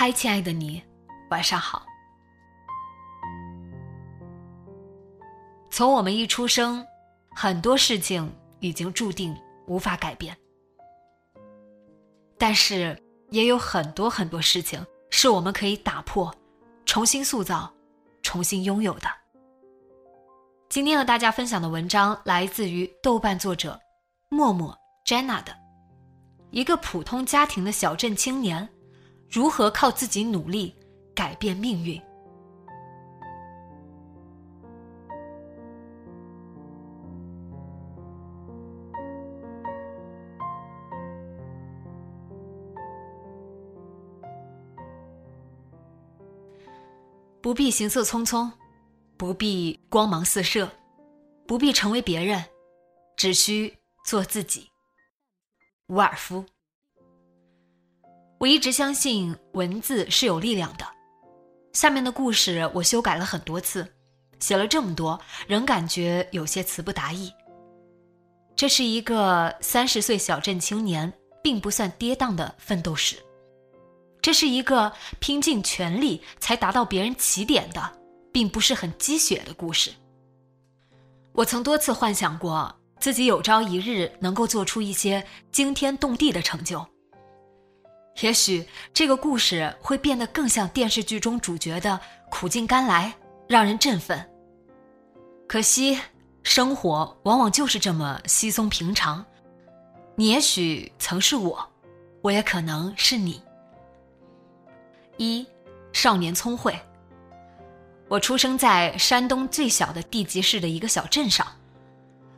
嗨，亲爱的你，晚上好。从我们一出生，很多事情已经注定无法改变，但是也有很多很多事情是我们可以打破、重新塑造、重新拥有的。今天和大家分享的文章来自于豆瓣作者默默 Jenna 的，一个普通家庭的小镇青年。如何靠自己努力改变命运？不必行色匆匆，不必光芒四射，不必成为别人，只需做自己。伍尔夫。我一直相信文字是有力量的。下面的故事我修改了很多次，写了这么多，仍感觉有些词不达意。这是一个三十岁小镇青年并不算跌宕的奋斗史，这是一个拼尽全力才达到别人起点的，并不是很鸡血的故事。我曾多次幻想过自己有朝一日能够做出一些惊天动地的成就。也许这个故事会变得更像电视剧中主角的苦尽甘来，让人振奋。可惜，生活往往就是这么稀松平常。你也许曾是我，我也可能是你。一，少年聪慧。我出生在山东最小的地级市的一个小镇上，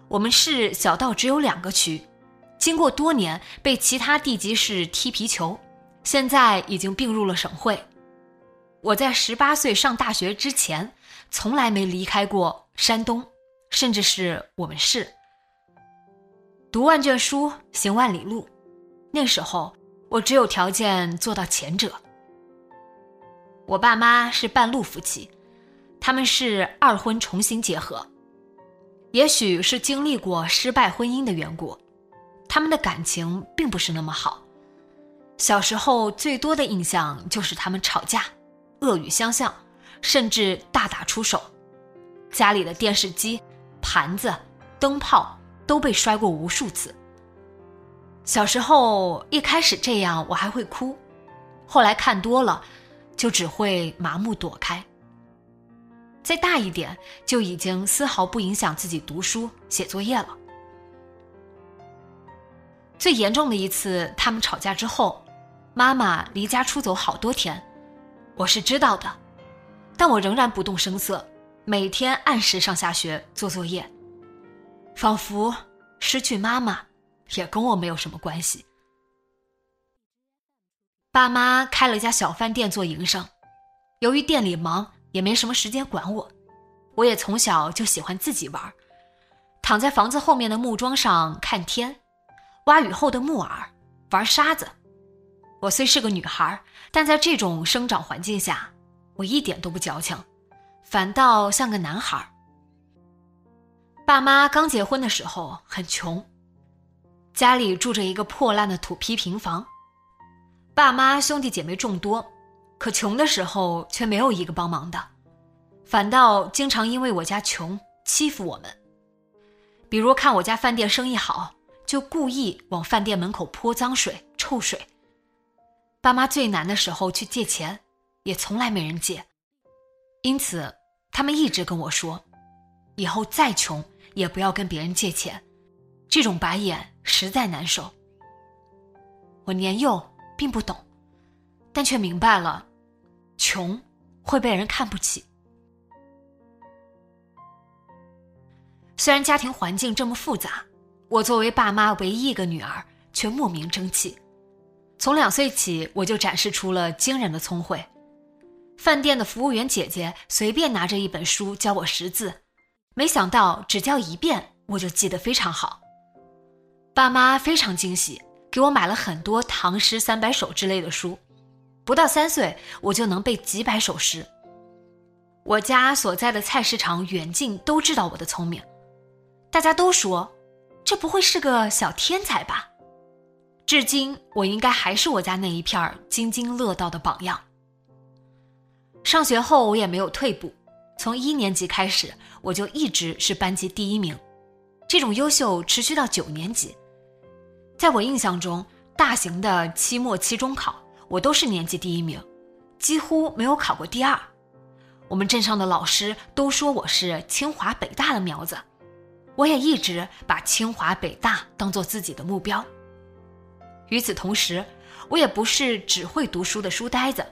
我们市小到只有两个区，经过多年被其他地级市踢皮球。现在已经并入了省会。我在十八岁上大学之前，从来没离开过山东，甚至是我们市。读万卷书，行万里路。那时候，我只有条件做到前者。我爸妈是半路夫妻，他们是二婚重新结合。也许是经历过失败婚姻的缘故，他们的感情并不是那么好。小时候最多的印象就是他们吵架，恶语相向，甚至大打出手。家里的电视机、盘子、灯泡都被摔过无数次。小时候一开始这样我还会哭，后来看多了，就只会麻木躲开。再大一点就已经丝毫不影响自己读书写作业了。最严重的一次，他们吵架之后。妈妈离家出走好多天，我是知道的，但我仍然不动声色，每天按时上下学做作业，仿佛失去妈妈也跟我没有什么关系。爸妈开了家小饭店做营生，由于店里忙，也没什么时间管我。我也从小就喜欢自己玩，躺在房子后面的木桩上看天，挖雨后的木耳，玩沙子。我虽是个女孩，但在这种生长环境下，我一点都不矫情，反倒像个男孩。爸妈刚结婚的时候很穷，家里住着一个破烂的土坯平房。爸妈兄弟姐妹众多，可穷的时候却没有一个帮忙的，反倒经常因为我家穷欺负我们。比如看我家饭店生意好，就故意往饭店门口泼脏水、臭水。爸妈最难的时候去借钱，也从来没人借，因此他们一直跟我说，以后再穷也不要跟别人借钱，这种白眼实在难受。我年幼并不懂，但却明白了，穷会被人看不起。虽然家庭环境这么复杂，我作为爸妈唯一一个女儿，却莫名争气。从两岁起，我就展示出了惊人的聪慧。饭店的服务员姐姐随便拿着一本书教我识字，没想到只教一遍我就记得非常好。爸妈非常惊喜，给我买了很多唐诗三百首之类的书，不到三岁我就能背几百首诗。我家所在的菜市场远近都知道我的聪明，大家都说这不会是个小天才吧？至今我应该还是我家那一片津津乐道的榜样。上学后，我也没有退步，从一年级开始，我就一直是班级第一名。这种优秀持续到九年级。在我印象中，大型的期末、期中考，我都是年级第一名，几乎没有考过第二。我们镇上的老师都说我是清华北大的苗子，我也一直把清华北大当做自己的目标。与此同时，我也不是只会读书的书呆子，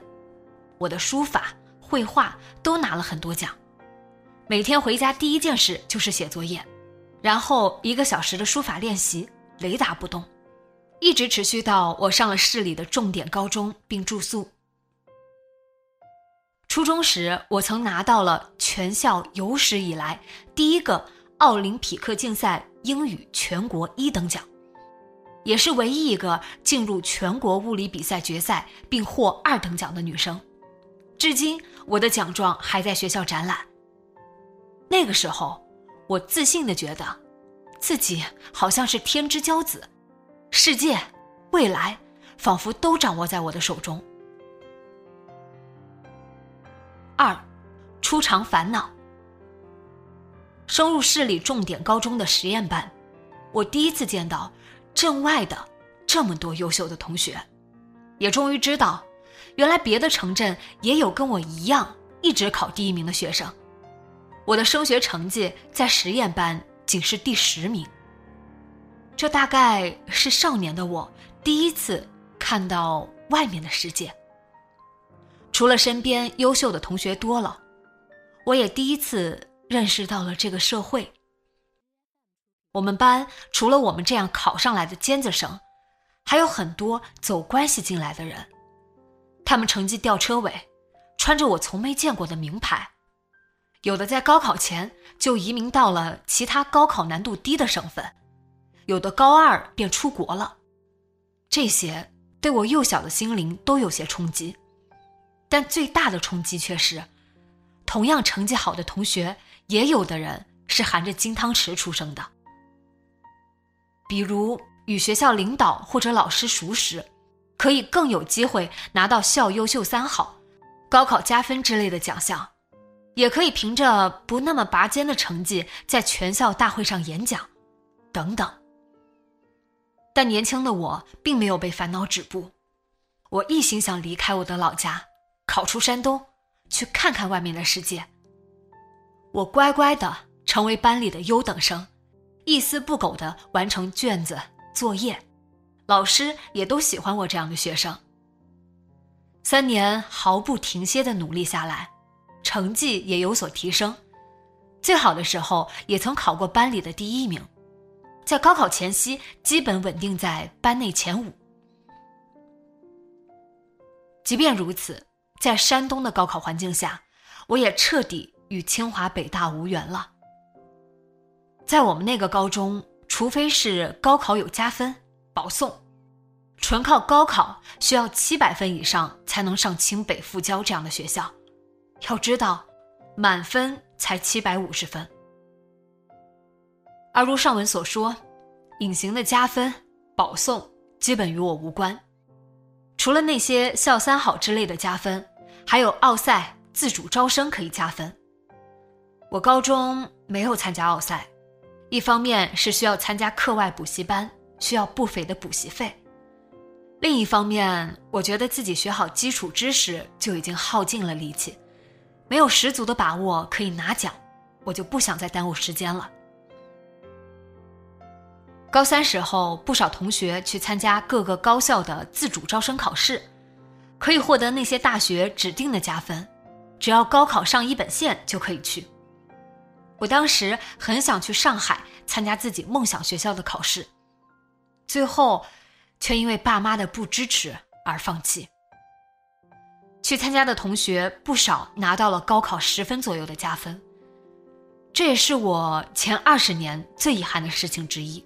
我的书法。绘画都拿了很多奖，每天回家第一件事就是写作业，然后一个小时的书法练习，雷打不动，一直持续到我上了市里的重点高中并住宿。初中时，我曾拿到了全校有史以来第一个奥林匹克竞赛英语全国一等奖，也是唯一一个进入全国物理比赛决赛并获二等奖的女生。至今，我的奖状还在学校展览。那个时候，我自信的觉得，自己好像是天之骄子，世界、未来仿佛都掌握在我的手中。二，初尝烦恼。升入市里重点高中的实验班，我第一次见到镇外的这么多优秀的同学，也终于知道。原来别的城镇也有跟我一样一直考第一名的学生，我的升学成绩在实验班仅是第十名。这大概是少年的我第一次看到外面的世界。除了身边优秀的同学多了，我也第一次认识到了这个社会。我们班除了我们这样考上来的尖子生，还有很多走关系进来的人。他们成绩吊车尾，穿着我从没见过的名牌，有的在高考前就移民到了其他高考难度低的省份，有的高二便出国了。这些对我幼小的心灵都有些冲击，但最大的冲击却是，同样成绩好的同学，也有的人是含着金汤匙出生的。比如与学校领导或者老师熟识。可以更有机会拿到校优秀三好、高考加分之类的奖项，也可以凭着不那么拔尖的成绩在全校大会上演讲，等等。但年轻的我并没有被烦恼止步，我一心想离开我的老家，考出山东，去看看外面的世界。我乖乖的成为班里的优等生，一丝不苟的完成卷子作业。老师也都喜欢我这样的学生。三年毫不停歇的努力下来，成绩也有所提升，最好的时候也曾考过班里的第一名，在高考前夕基本稳定在班内前五。即便如此，在山东的高考环境下，我也彻底与清华北大无缘了。在我们那个高中，除非是高考有加分。保送，纯靠高考需要七百分以上才能上清北复交这样的学校。要知道，满分才七百五十分。而如上文所说，隐形的加分、保送基本与我无关。除了那些校三好之类的加分，还有奥赛、自主招生可以加分。我高中没有参加奥赛，一方面是需要参加课外补习班。需要不菲的补习费。另一方面，我觉得自己学好基础知识就已经耗尽了力气，没有十足的把握可以拿奖，我就不想再耽误时间了。高三时候，不少同学去参加各个高校的自主招生考试，可以获得那些大学指定的加分，只要高考上一本线就可以去。我当时很想去上海参加自己梦想学校的考试，最后却因为爸妈的不支持而放弃。去参加的同学不少拿到了高考十分左右的加分，这也是我前二十年最遗憾的事情之一。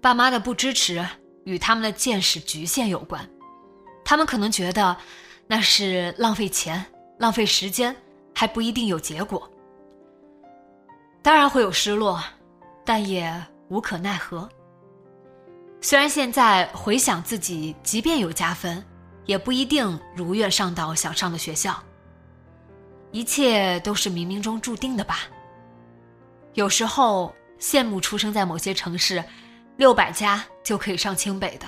爸妈的不支持与他们的见识局限有关，他们可能觉得那是浪费钱、浪费时间，还不一定有结果。当然会有失落，但也无可奈何。虽然现在回想自己，即便有加分，也不一定如愿上到想上的学校。一切都是冥冥中注定的吧。有时候羡慕出生在某些城市。六百加就可以上清北的，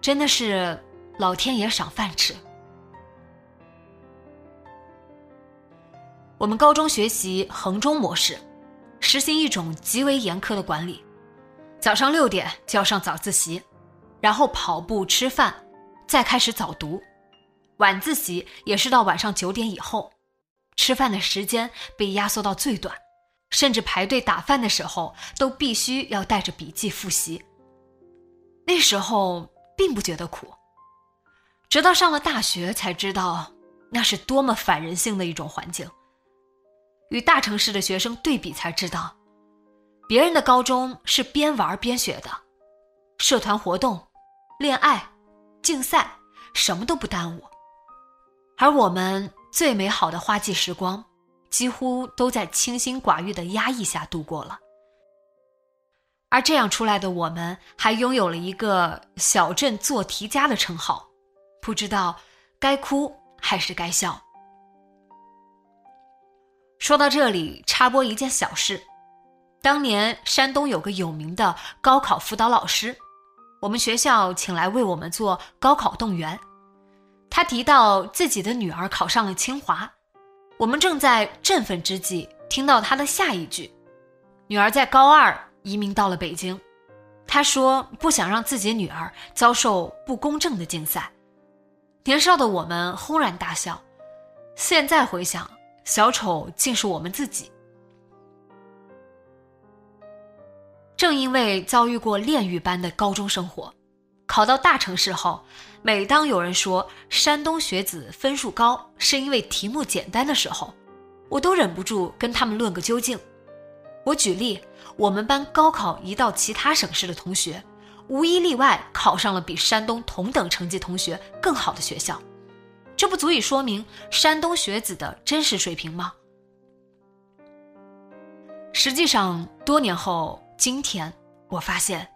真的是老天爷赏饭吃。我们高中学习衡中模式，实行一种极为严苛的管理，早上六点就要上早自习，然后跑步吃饭，再开始早读，晚自习也是到晚上九点以后，吃饭的时间被压缩到最短。甚至排队打饭的时候，都必须要带着笔记复习。那时候并不觉得苦，直到上了大学才知道，那是多么反人性的一种环境。与大城市的学生对比，才知道，别人的高中是边玩边学的，社团活动、恋爱、竞赛，什么都不耽误，而我们最美好的花季时光。几乎都在清心寡欲的压抑下度过了，而这样出来的我们，还拥有了一个“小镇做题家”的称号，不知道该哭还是该笑。说到这里，插播一件小事：当年山东有个有名的高考辅导老师，我们学校请来为我们做高考动员，他提到自己的女儿考上了清华。我们正在振奋之际，听到他的下一句：“女儿在高二移民到了北京。”他说：“不想让自己女儿遭受不公正的竞赛。”年少的我们轰然大笑。现在回想，小丑竟是我们自己。正因为遭遇过炼狱般的高中生活，考到大城市后。每当有人说山东学子分数高是因为题目简单的时候，我都忍不住跟他们论个究竟。我举例，我们班高考移到其他省市的同学，无一例外考上了比山东同等成绩同学更好的学校，这不足以说明山东学子的真实水平吗？实际上，多年后今天，我发现，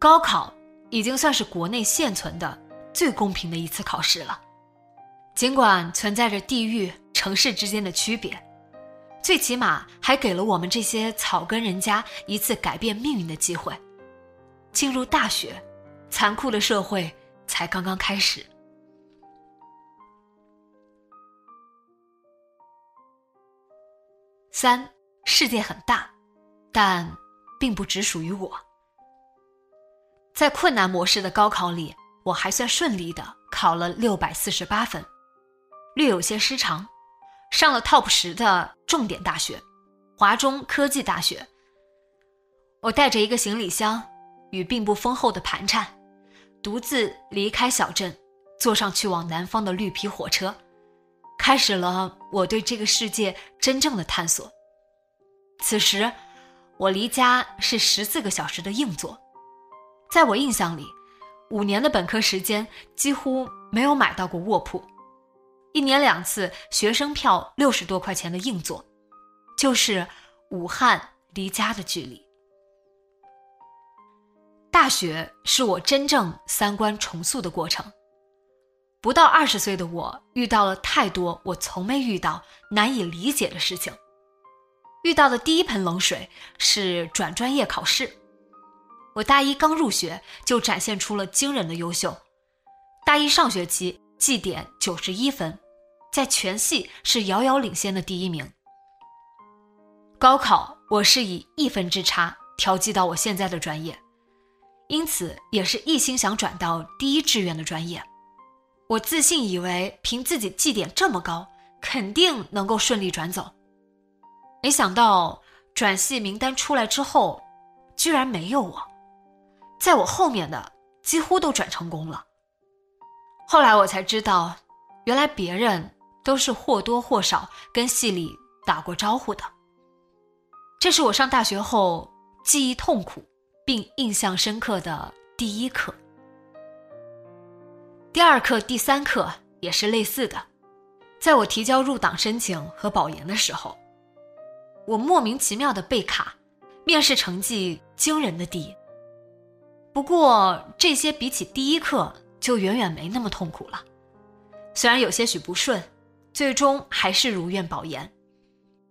高考已经算是国内现存的。最公平的一次考试了，尽管存在着地域、城市之间的区别，最起码还给了我们这些草根人家一次改变命运的机会。进入大学，残酷的社会才刚刚开始。三，世界很大，但并不只属于我。在困难模式的高考里。我还算顺利的考了六百四十八分，略有些失常，上了 TOP 十的重点大学——华中科技大学。我带着一个行李箱与并不丰厚的盘缠，独自离开小镇，坐上去往南方的绿皮火车，开始了我对这个世界真正的探索。此时，我离家是十四个小时的硬座，在我印象里。五年的本科时间几乎没有买到过卧铺，一年两次学生票六十多块钱的硬座，就是武汉离家的距离。大学是我真正三观重塑的过程。不到二十岁的我遇到了太多我从没遇到、难以理解的事情。遇到的第一盆冷水是转专业考试。我大一刚入学就展现出了惊人的优秀，大一上学期绩点九十一分，在全系是遥遥领先的第一名。高考我是以一分之差调剂到我现在的专业，因此也是一心想转到第一志愿的专业。我自信以为凭自己绩点这么高，肯定能够顺利转走。没想到转系名单出来之后，居然没有我，在我后面的几乎都转成功了。后来我才知道，原来别人都是或多或少跟系里打过招呼的。这是我上大学后记忆痛苦并印象深刻的第一课。第二课、第三课也是类似的，在我提交入党申请和保研的时候，我莫名其妙的被卡，面试成绩惊人的低。不过这些比起第一课就远远没那么痛苦了，虽然有些许不顺，最终还是如愿保研。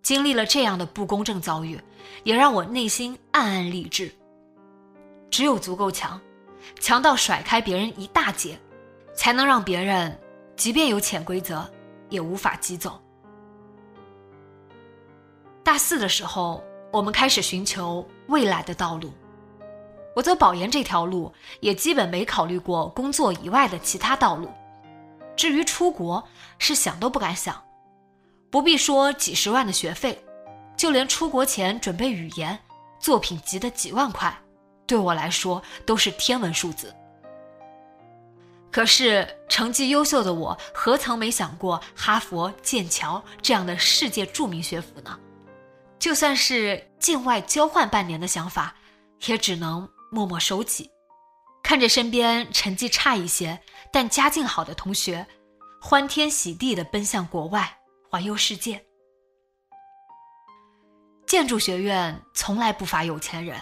经历了这样的不公正遭遇，也让我内心暗暗励志。只有足够强，强到甩开别人一大截，才能让别人即便有潜规则，也无法挤走。大四的时候，我们开始寻求未来的道路。我走保研这条路，也基本没考虑过工作以外的其他道路。至于出国，是想都不敢想。不必说几十万的学费，就连出国前准备语言、作品集的几万块，对我来说都是天文数字。可是成绩优秀的我，何曾没想过哈佛、剑桥这样的世界著名学府呢？就算是境外交换半年的想法，也只能默默收起。看着身边成绩差一些但家境好的同学，欢天喜地地奔向国外。环游世界，建筑学院从来不乏有钱人。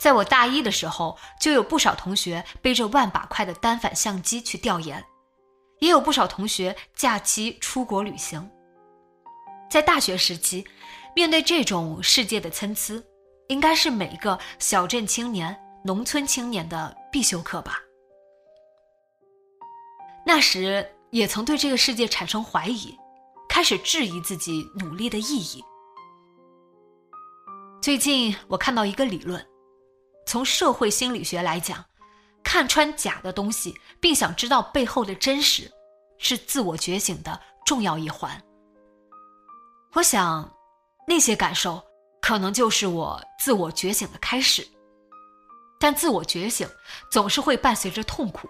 在我大一的时候，就有不少同学背着万把块的单反相机去调研，也有不少同学假期出国旅行。在大学时期，面对这种世界的参差，应该是每个小镇青年、农村青年的必修课吧。那时也曾对这个世界产生怀疑。开始质疑自己努力的意义。最近我看到一个理论，从社会心理学来讲，看穿假的东西，并想知道背后的真实，是自我觉醒的重要一环。我想，那些感受可能就是我自我觉醒的开始。但自我觉醒总是会伴随着痛苦。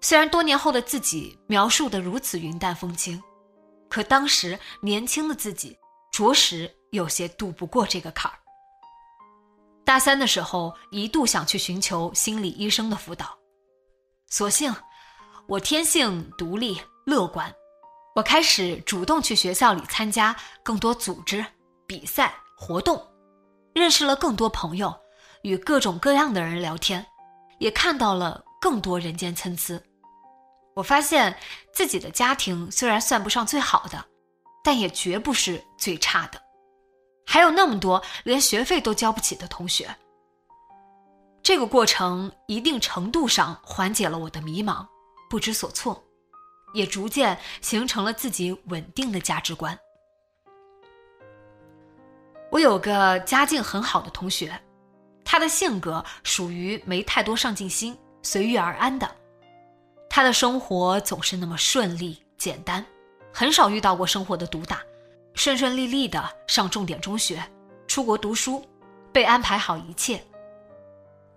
虽然多年后的自己描述的如此云淡风轻，可当时年轻的自己着实有些渡不过这个坎儿。大三的时候，一度想去寻求心理医生的辅导，所幸我天性独立乐观，我开始主动去学校里参加更多组织、比赛、活动，认识了更多朋友，与各种各样的人聊天，也看到了更多人间参差。我发现自己的家庭虽然算不上最好的，但也绝不是最差的。还有那么多连学费都交不起的同学。这个过程一定程度上缓解了我的迷茫、不知所措，也逐渐形成了自己稳定的价值观。我有个家境很好的同学，他的性格属于没太多上进心、随遇而安的。他的生活总是那么顺利简单，很少遇到过生活的毒打，顺顺利利的上重点中学，出国读书，被安排好一切。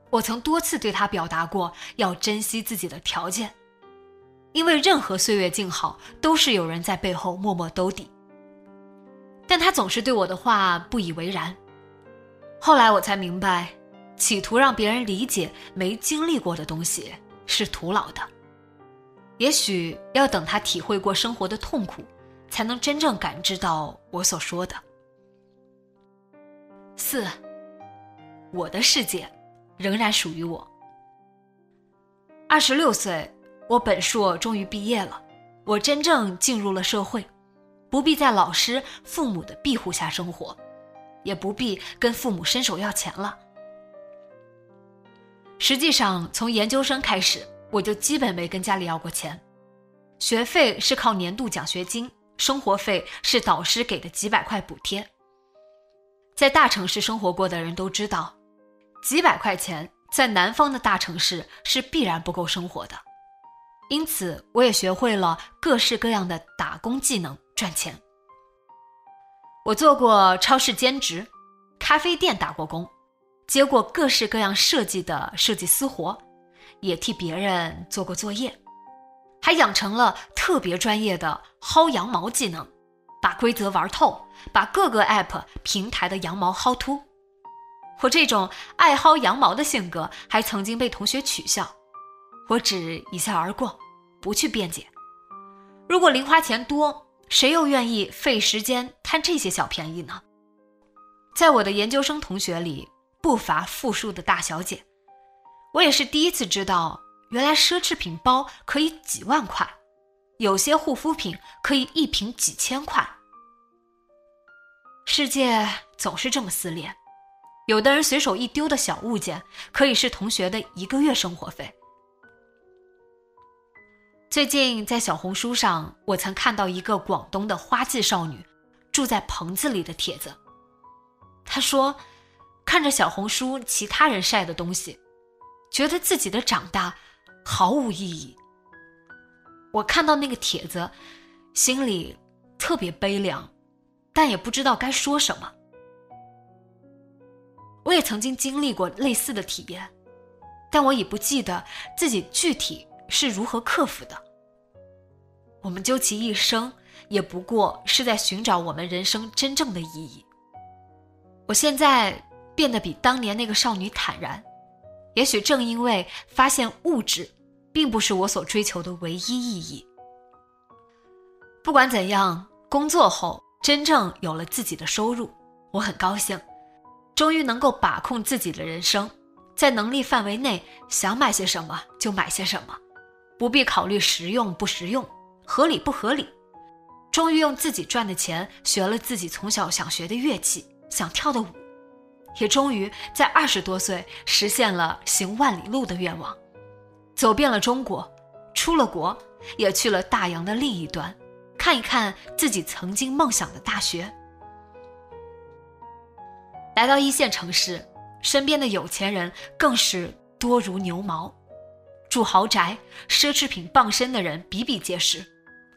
我曾多次对他表达过要珍惜自己的条件，因为任何岁月静好都是有人在背后默默兜底。但他总是对我的话不以为然。后来我才明白，企图让别人理解没经历过的东西是徒劳的。也许要等他体会过生活的痛苦，才能真正感知到我所说的。四，我的世界仍然属于我。二十六岁，我本硕终于毕业了，我真正进入了社会，不必在老师、父母的庇护下生活，也不必跟父母伸手要钱了。实际上，从研究生开始。我就基本没跟家里要过钱，学费是靠年度奖学金，生活费是导师给的几百块补贴。在大城市生活过的人都知道，几百块钱在南方的大城市是必然不够生活的。因此，我也学会了各式各样的打工技能赚钱。我做过超市兼职，咖啡店打过工，接过各式各样设计的设计私活，也替别人做过作业，还养成了特别专业的薅羊毛技能，把规则玩透，把各个 app 平台的羊毛薅秃。我这种爱薅羊毛的性格，还曾经被同学取笑，我只一笑而过，不去辩解。如果零花钱多。谁又愿意费时间贪这些小便宜呢？在我的研究生同学里，不乏富庶的大小姐。我也是第一次知道，原来奢侈品包可以几万块，有些护肤品可以一瓶几千块。世界总是这么撕裂，有的人随手一丢的小物件，可以是同学的一个月生活费。最近在小红书上，我曾看到一个广东的花季少女住在棚子里的帖子。她说，看着小红书其他人晒的东西，觉得自己的长大毫无意义。我看到那个帖子，心里特别悲凉，但也不知道该说什么。我也曾经经历过类似的体验，但我已不记得自己具体。是如何克服的？我们究其一生，也不过是在寻找我们人生真正的意义。我现在变得比当年那个少女坦然，也许正因为发现物质，并不是我所追求的唯一意义。不管怎样，工作后真正有了自己的收入，我很高兴，终于能够把控自己的人生，在能力范围内想买些什么就买些什么。不必考虑实用不实用，合理不合理。终于用自己赚的钱学了自己从小想学的乐器，想跳的舞，也终于在二十多岁实现了行万里路的愿望，走遍了中国，出了国，也去了大洋的另一端，看一看自己曾经梦想的大学。来到一线城市，身边的有钱人更是多如牛毛。住豪宅、奢侈品傍身的人比比皆是，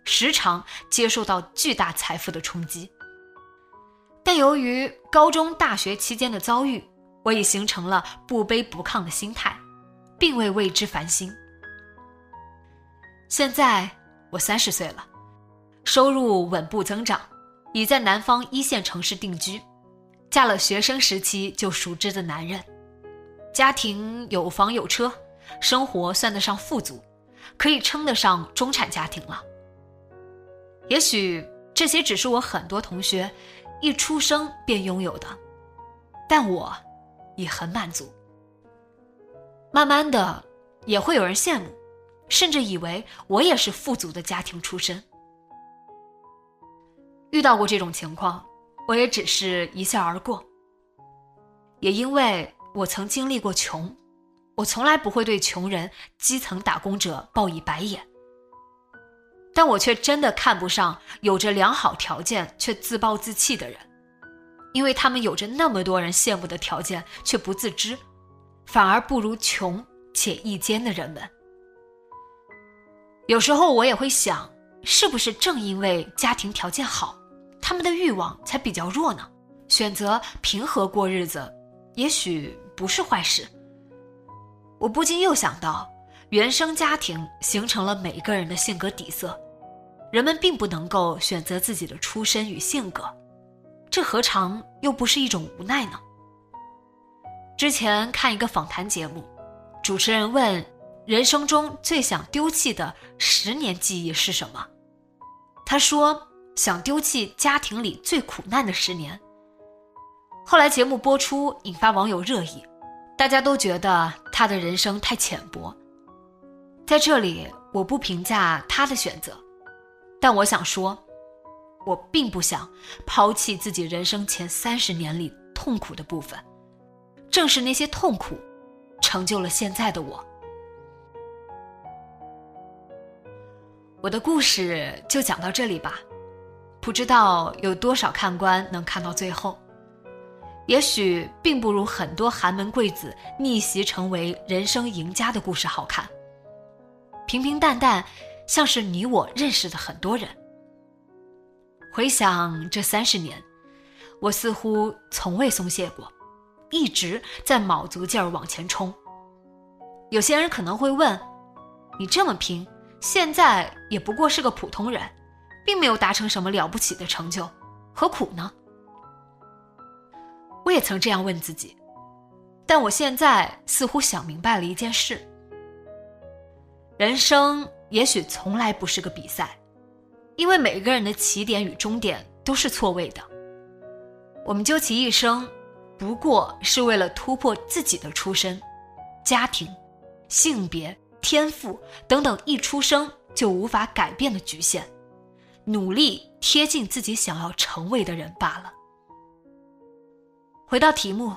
时常接受到巨大财富的冲击。但由于高中、大学期间的遭遇，我已形成了不卑不亢的心态，并未为之烦心。现在我三十岁了，收入稳步增长，已在南方一线城市定居，嫁了学生时期就熟知的男人，家庭有房有车。生活算得上富足，可以称得上中产家庭了。也许这些只是我很多同学一出生便拥有的，但我已很满足。慢慢的，也会有人羡慕，甚至以为我也是富足的家庭出身。遇到过这种情况，我也只是一笑而过。也因为我曾经历过穷。我从来不会对穷人、基层打工者报以白眼，但我却真的看不上有着良好条件却自暴自弃的人，因为他们有着那么多人羡慕的条件却不自知，反而不如穷且易坚的人们。有时候我也会想，是不是正因为家庭条件好，他们的欲望才比较弱呢？选择平和过日子，也许不是坏事。我不禁又想到，原生家庭形成了每一个人的性格底色，人们并不能够选择自己的出身与性格，这何尝又不是一种无奈呢？之前看一个访谈节目，主持人问：“人生中最想丢弃的十年记忆是什么？”他说：“想丢弃家庭里最苦难的十年。”后来节目播出，引发网友热议。大家都觉得他的人生太浅薄，在这里我不评价他的选择，但我想说，我并不想抛弃自己人生前三十年里痛苦的部分，正是那些痛苦，成就了现在的我。我的故事就讲到这里吧，不知道有多少看官能看到最后。也许并不如很多寒门贵子逆袭成为人生赢家的故事好看。平平淡淡，像是你我认识的很多人。回想这三十年，我似乎从未松懈过，一直在卯足劲儿往前冲。有些人可能会问：“你这么拼，现在也不过是个普通人，并没有达成什么了不起的成就，何苦呢？”我也曾这样问自己，但我现在似乎想明白了一件事：人生也许从来不是个比赛，因为每个人的起点与终点都是错位的。我们究其一生，不过是为了突破自己的出身、家庭、性别、天赋等等一出生就无法改变的局限，努力贴近自己想要成为的人罢了。回到题目，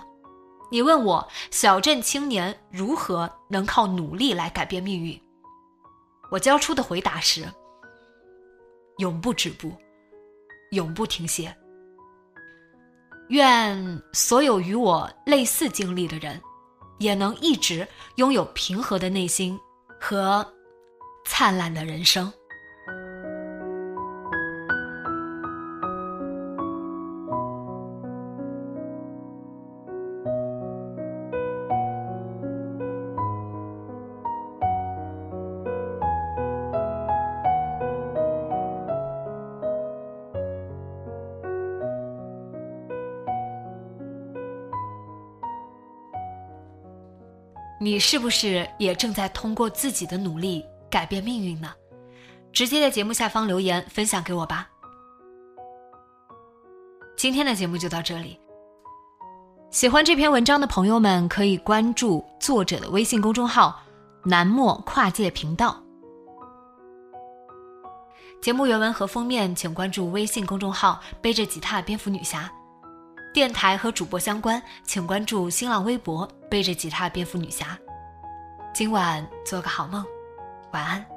你问我小镇青年如何能靠努力来改变命运？我交出的回答是：永不止步，永不停歇。愿所有与我类似经历的人，也能一直拥有平和的内心和灿烂的人生。你是不是也正在通过自己的努力改变命运呢？直接在节目下方留言分享给我吧。今天的节目就到这里。喜欢这篇文章的朋友们可以关注作者的微信公众号“南墨跨界频道”。节目原文和封面请关注微信公众号“背着吉他蝙蝠女侠”。电台和主播相关，请关注新浪微博“背着吉他蝙蝠女侠”。今晚做个好梦，晚安。